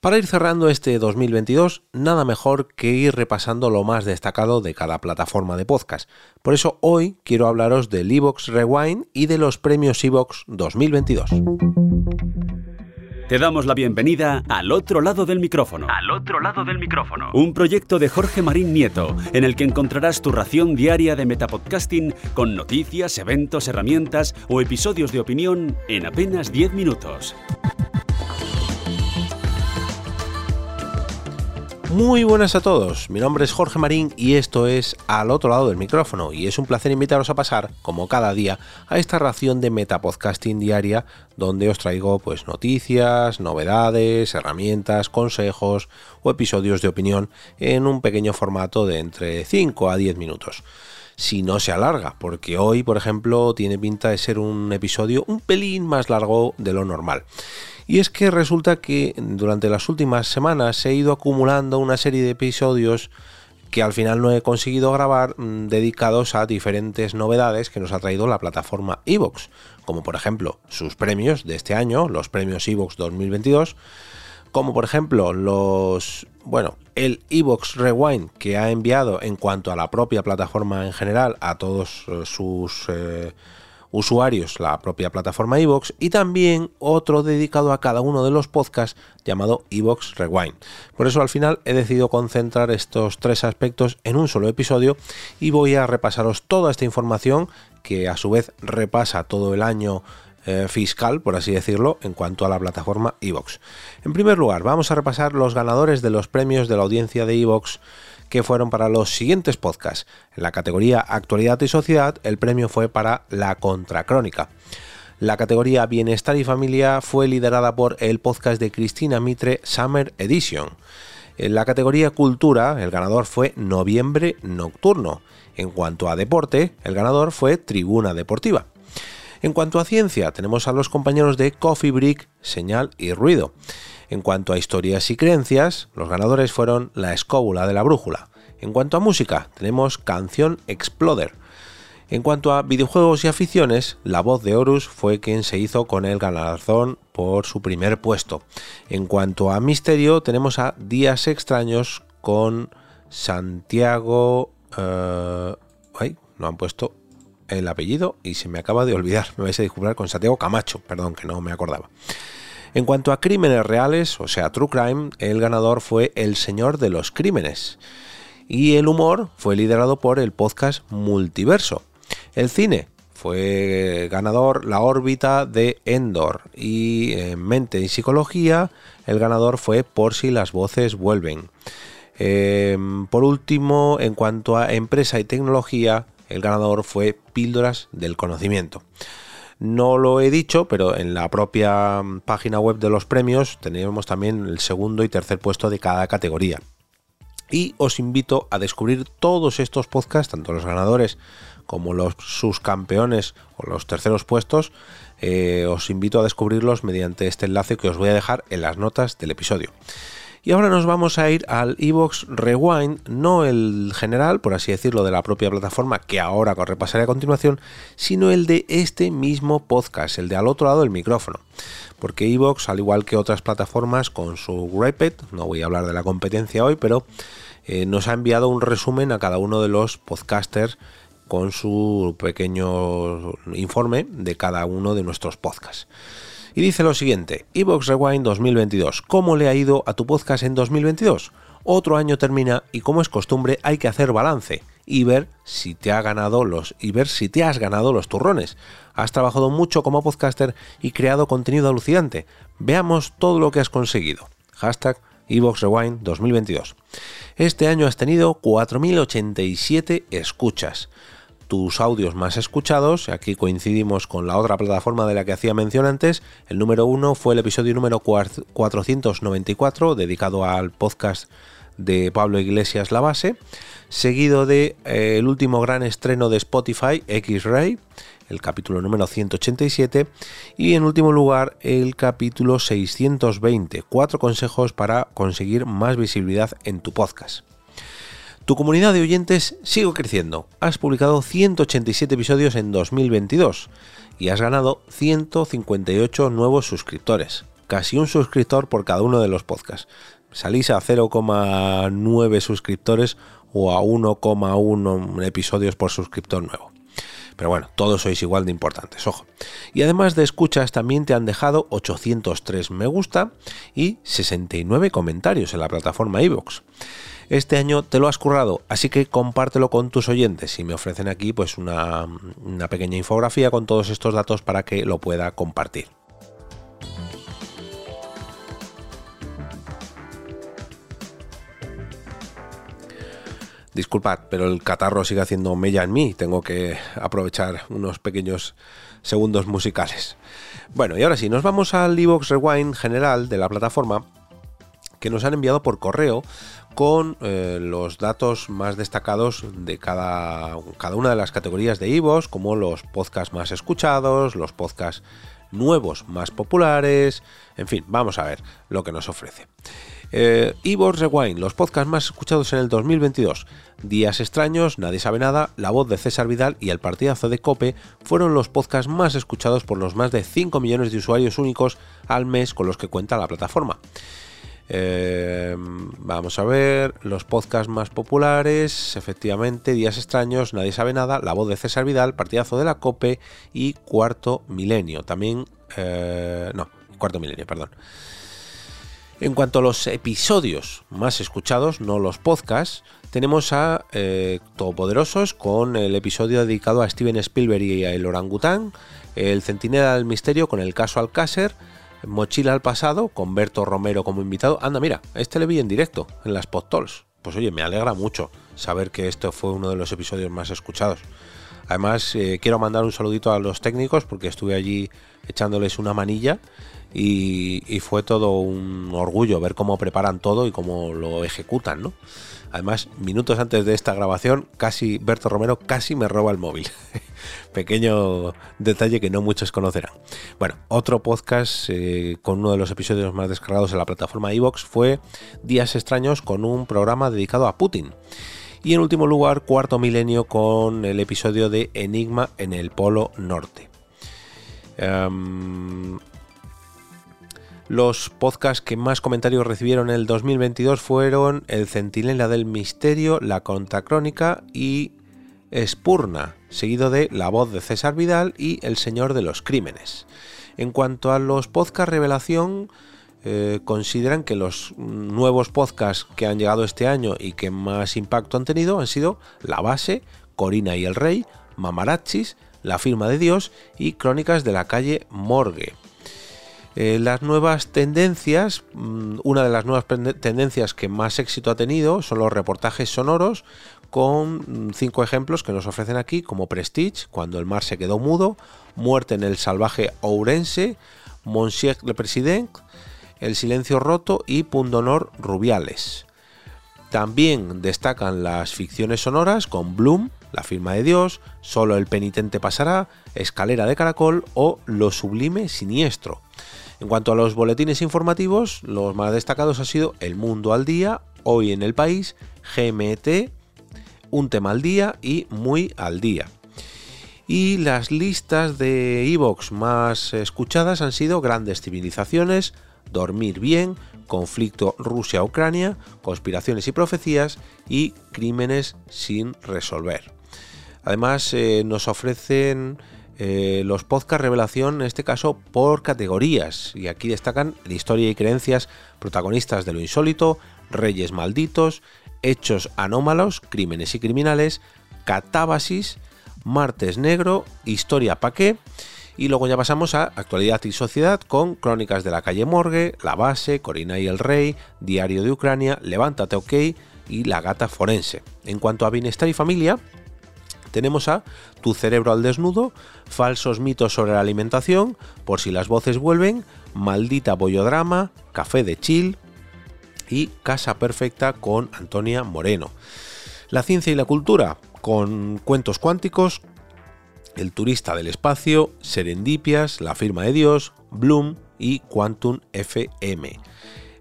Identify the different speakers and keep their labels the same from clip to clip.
Speaker 1: Para ir cerrando este 2022, nada mejor que ir repasando lo más destacado de cada plataforma de podcast. Por eso hoy quiero hablaros del Evox Rewind y de los premios Evox 2022.
Speaker 2: Te damos la bienvenida al otro lado del micrófono.
Speaker 3: Al otro lado del micrófono.
Speaker 2: Un proyecto de Jorge Marín Nieto, en el que encontrarás tu ración diaria de metapodcasting con noticias, eventos, herramientas o episodios de opinión en apenas 10 minutos.
Speaker 1: Muy buenas a todos, mi nombre es Jorge Marín y esto es Al otro lado del micrófono. Y es un placer invitaros a pasar, como cada día, a esta ración de metapodcasting diaria donde os traigo pues noticias, novedades, herramientas, consejos o episodios de opinión en un pequeño formato de entre 5 a 10 minutos si no se alarga, porque hoy, por ejemplo, tiene pinta de ser un episodio un pelín más largo de lo normal. Y es que resulta que durante las últimas semanas se ha ido acumulando una serie de episodios que al final no he conseguido grabar mm, dedicados a diferentes novedades que nos ha traído la plataforma Evox, como por ejemplo sus premios de este año, los premios Evox 2022, como por ejemplo los, bueno, el Evox Rewind que ha enviado en cuanto a la propia plataforma en general a todos eh, sus eh, usuarios la propia plataforma iVoox y también otro dedicado a cada uno de los podcasts llamado iVoox Rewind. Por eso al final he decidido concentrar estos tres aspectos en un solo episodio y voy a repasaros toda esta información que a su vez repasa todo el año eh, fiscal, por así decirlo, en cuanto a la plataforma iVoox. En primer lugar, vamos a repasar los ganadores de los premios de la audiencia de iVoox que fueron para los siguientes podcasts. En la categoría Actualidad y Sociedad, el premio fue para La Contracrónica. La categoría Bienestar y Familia fue liderada por el podcast de Cristina Mitre Summer Edition. En la categoría Cultura, el ganador fue Noviembre Nocturno. En cuanto a deporte, el ganador fue Tribuna Deportiva. En cuanto a ciencia, tenemos a los compañeros de Coffee Break, Señal y Ruido. En cuanto a historias y creencias, los ganadores fueron La Escóbula de la Brújula. En cuanto a música, tenemos Canción Exploder. En cuanto a videojuegos y aficiones, la voz de Horus fue quien se hizo con el galardón por su primer puesto. En cuanto a misterio, tenemos a Días Extraños con Santiago... Eh, ay, no han puesto el apellido y se me acaba de olvidar. Me vais a disculpar con Santiago Camacho, perdón, que no me acordaba. En cuanto a crímenes reales, o sea, True Crime, el ganador fue El Señor de los Crímenes. Y el humor fue liderado por el podcast Multiverso. El cine fue ganador La órbita de Endor. Y en Mente y Psicología, el ganador fue Por si las voces vuelven. Em, por último, en cuanto a empresa y tecnología, el ganador fue Píldoras del Conocimiento. No lo he dicho, pero en la propia mm, página web de los premios tenemos también el segundo y tercer puesto de cada categoría. Y os invito a descubrir todos estos podcasts, tanto los ganadores como los sus campeones o los terceros puestos, eh, os invito a descubrirlos mediante este enlace que os voy a dejar en las notas del episodio. Y ahora nos vamos a ir al Evox Rewind, no el general, por así decirlo, de la propia plataforma que ahora repasaré a continuación, sino el de este mismo podcast, el de al otro lado del micrófono. Porque Evox, al igual que otras plataformas con su Rapid, no voy a hablar de la competencia hoy, pero eh, nos ha enviado un resumen a cada uno de los podcasters con su pequeño informe de cada uno de nuestros podcasts. Y dice lo siguiente, Evox Rewind 2022, ¿cómo le ha ido a tu podcast en 2022? Otro año termina y como es costumbre hay que hacer balance y ver si te ha ganado los y ver si te has ganado los turrones. Has trabajado mucho como podcaster y creado contenido alucinante. Veamos todo lo que has conseguido. Hashtag Evox Rewind 2022. Este año has tenido 4087 escuchas tus audios más escuchados. Aquí coincidimos con la otra plataforma de la que hacía mención antes. El número uno fue el episodio número 494, dedicado al podcast de Pablo Iglesias La Base, seguido de eh, el último gran estreno de Spotify, X-Ray, el capítulo número 187, y en último lugar el capítulo 620, cuatro consejos para conseguir más visibilidad en tu podcast. Tu comunidad de oyentes sigue creciendo. Has publicado 187 episodios en 2022 y has ganado 158 nuevos suscriptores. casi un suscriptor por cada uno de los podcasts. Salís a 0,9 suscriptores o a 1,1 episodios por suscriptor nuevo. Pero bueno, todos sois igual de importantes, ojo. Y además de escuchas, también te han dejado 803 me gusta y 69 comentarios en la plataforma iVoox. Este año te lo has currado, así que compártelo con tus oyentes y me ofrecen aquí pues una, pequeña infografía con todos estos datos para que lo pueda compartir. Disculpad, pero el catarro sigue haciendo mella en mí. Tengo que aprovechar unos pequeños segundos musicales. Bueno, y ahora sí, nos vamos al Evox Rewind general de la plataforma que nos han enviado por correo con eh, los datos más destacados de cada, cada una de las categorías de Evox, como los podcasts más escuchados, los podcasts nuevos más populares, en fin, vamos a ver lo que nos ofrece. Eh, Rewind, los podcasts más escuchados en el 2022. Días extraños, Nadie sabe nada, La voz de César Vidal y El partidazo de Cope fueron los podcasts más escuchados por los más de 5 millones de usuarios únicos al mes con los que cuenta la plataforma. Eh, vamos a ver, los podcasts más populares, efectivamente, Días extraños, Nadie sabe nada, La voz de César Vidal, Partidazo de la Cope y Cuarto Milenio. También, eh, no, Cuarto Milenio, perdón. En cuanto a los episodios más escuchados, no los podcasts, tenemos a eh, Todopoderosos con el episodio dedicado a Steven Spielberg y El Orangután, El Centinela del Misterio con el caso Alcácer, Mochila al Pasado con Berto Romero como invitado. Anda, mira, este le vi en directo en las Podtols. Pues oye, me alegra mucho saber que esto fue uno de los episodios más escuchados. Además, eh, quiero mandar un saludito a los técnicos porque estuve allí echándoles una manilla y, fue todo un orgullo ver cómo preparan todo y cómo lo ejecutan, ¿no? Además, minutos antes de esta grabación, casi Berto Romero casi me roba el móvil. Pequeño detalle que no muchos conocerán. Bueno, otro podcast eh, con uno de los episodios más descargados en la plataforma iVox fue Días extraños con un programa dedicado a Putin. Y en último lugar, cuarto milenio con el episodio de Enigma en el Polo Norte. Em, los podcasts que más comentarios recibieron en el 2022 fueron El Centinela del Misterio, La Contracrónica y Espurna, seguido de La Voz de César Vidal y El Señor de los Crímenes. En cuanto a los podcasts revelación, eh, consideran que los nuevos podcasts que han llegado este año y que más impacto han tenido han sido La Base, Corina y el Rey, Mamarachis, La Firma de Dios y Crónicas de la calle Morgue. Eh, las nuevas tendencias, mm, una de las nuevas tendencias que más éxito ha tenido son los reportajes sonoros con mm, cinco ejemplos que nos ofrecen aquí, como Prestige, cuando el mar se quedó mudo, Muerte en el salvaje Ourense, Monsieur le President, El silencio roto y Pundonor Rubiales. También destacan las ficciones sonoras con Bloom, La firma de Dios, Solo el penitente pasará, Escalera de caracol o Lo sublime siniestro. En cuanto a los boletines informativos, los más destacados han sido El Mundo al Día, Hoy en el País, GMT, Un tema al día y Muy al Día. Y las listas de Evox más escuchadas han sido Grandes Civilizaciones, Dormir Bien, Conflicto Rusia-Ucrania, Conspiraciones y Profecías y Crímenes sin resolver. Además eh, nos ofrecen eh, los podcast revelación, en este caso por categorías, y aquí destacan la historia y creencias, protagonistas de lo insólito, reyes malditos, hechos anómalos, crímenes y criminales, catábasis, martes negro, historia pa' qué, y luego ya pasamos a actualidad y sociedad con crónicas de la calle Morgue, La Base, Corina y el Rey, Diario de Ucrania, Levántate OK y La Gata Forense. En cuanto a bienestar y familia, tenemos a Tu cerebro al desnudo, falsos mitos sobre la alimentación, por si las voces vuelven, maldita bollodrama, café de chill y Casa Perfecta con Antonia Moreno. La ciencia y la cultura con cuentos cuánticos, El turista del espacio, Serendipias, La firma de Dios, Bloom y Quantum FM.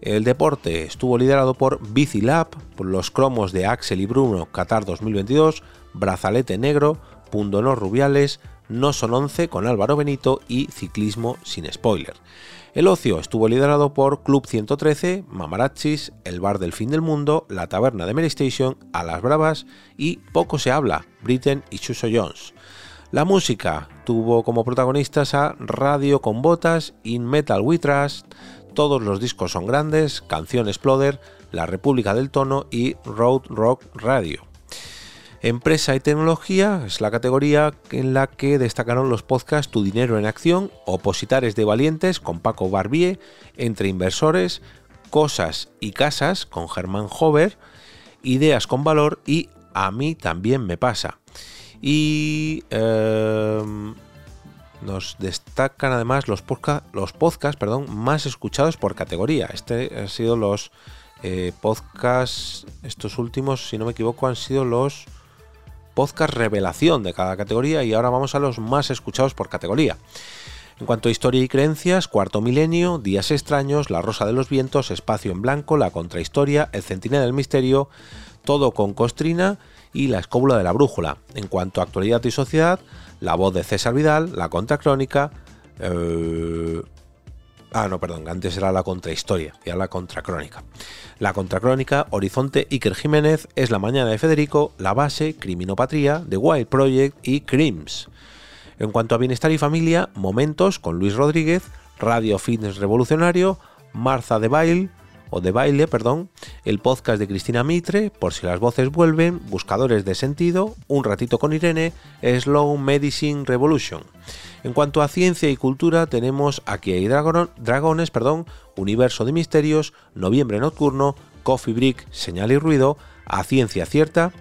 Speaker 1: El deporte estuvo liderado por Bicilab, por los cromos de Axel y Bruno Qatar 2022, Brazalete Negro, Pundonor Rubiales, No son 11 con Álvaro Benito y Ciclismo sin spoiler. El ocio estuvo liderado por Club 113, Mamarachis, El Bar del Fin del Mundo, La Taberna de Mary Station, A las Bravas y Poco se habla, Britain y Chuso Jones. La música tuvo como protagonistas a Radio con Botas, In Metal We Trust, todos los discos son grandes, Canción Exploder, La República del Tono y Road Rock Radio. Empresa y tecnología es la categoría en la que destacaron los podcasts Tu Dinero en Acción, Opositares de Valientes con Paco Barbier, Entre Inversores, Cosas y Casas con Germán Hover, Ideas con Valor y A mí también me pasa. Y em, nos destacan además los, los podcasts más escuchados por categoría. Este han sido los eh, podcasts, estos últimos, si no me equivoco, han sido los podcast revelación de cada categoría y ahora vamos a los más escuchados por categoría. En cuanto a historia y creencias, Cuarto Milenio, Días Extraños, La Rosa de los Vientos, Espacio en Blanco, La Contrahistoria, El Centinela del Misterio, Todo con Costrina y La Escóbula de la Brújula. En cuanto a actualidad y sociedad, La Voz de César Vidal, La Contracrónica, eh, Ah, no, perdón, antes era la contrahistoria, ya la contracrónica. La contracrónica, Horizonte Iker Jiménez, Es la Mañana de Federico, La Base, Criminopatría, The Wild Project y Crims. En cuanto a bienestar y familia, Momentos con Luis Rodríguez, Radio Fitness Revolucionario, Marza de Baile, o de baile, perdón, el podcast de Cristina Mitre, por si las voces vuelven, Buscadores de Sentido, Un ratito con Irene, Slow Medicine Revolution. En cuanto a ciencia y cultura, tenemos Aquí hay dragones, perdón, Universo de Misterios, Noviembre Nocturno, Coffee Break, Señal y Ruido, A Ciencia Cierta,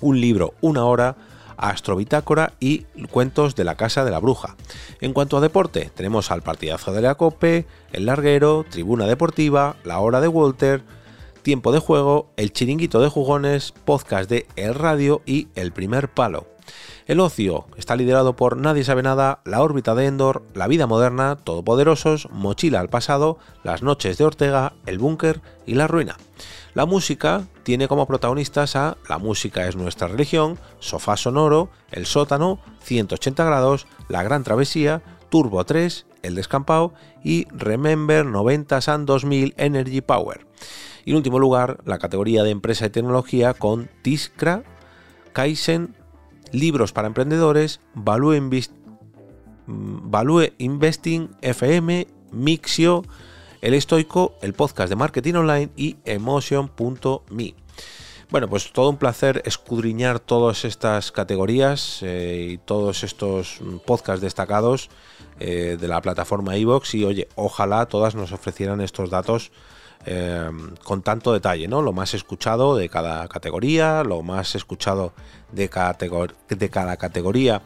Speaker 1: Un libro, una hora, Astrobitácora y Cuentos de la Casa de la Bruja. En cuanto a deporte, tenemos al partidazo de la Cope, El Larguero, Tribuna Deportiva, La Hora de Walter, Tiempo de Juego, El Chiringuito de Jugones, Podcast de El Radio y El Primer Palo. El ocio está liderado por Nadie sabe nada, La órbita de Endor, La vida moderna, Todopoderosos, Mochila al pasado, Las noches de Ortega, El búnker y La ruina. La música tiene como protagonistas a La música es nuestra religión, Sofá sonoro, El sótano, 180 grados, La gran travesía, Turbo 3, El descampado y Remember 90 and 2000 Energy Power. Y en último lugar, la categoría de empresa y tecnología con Tiskra, Kaizen, libros para emprendedores, Value, mm, Investing FM, Mixio, El Estoico, el podcast de marketing online y Emotion.me. Bueno, pues todo un placer escudriñar todas estas categorías eh, y todos estos podcasts destacados eh, de la plataforma iVoox y oye, ojalá todas nos ofrecieran estos datos eh, con tanto detalle, ¿no? Lo más escuchado de cada categoría, lo más escuchado de, de cada categoría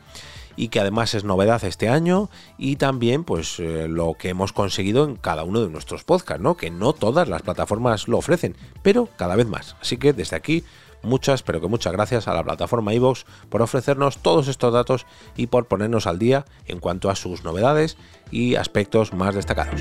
Speaker 1: y que además es novedad este año y también pues eh, lo que hemos conseguido en cada uno de nuestros podcasts, ¿no? Que no todas las plataformas lo ofrecen, pero cada vez más. Así que desde aquí muchas, pero que muchas gracias a la plataforma iVoox por ofrecernos todos estos datos y por ponernos al día en cuanto a sus novedades y aspectos más destacados.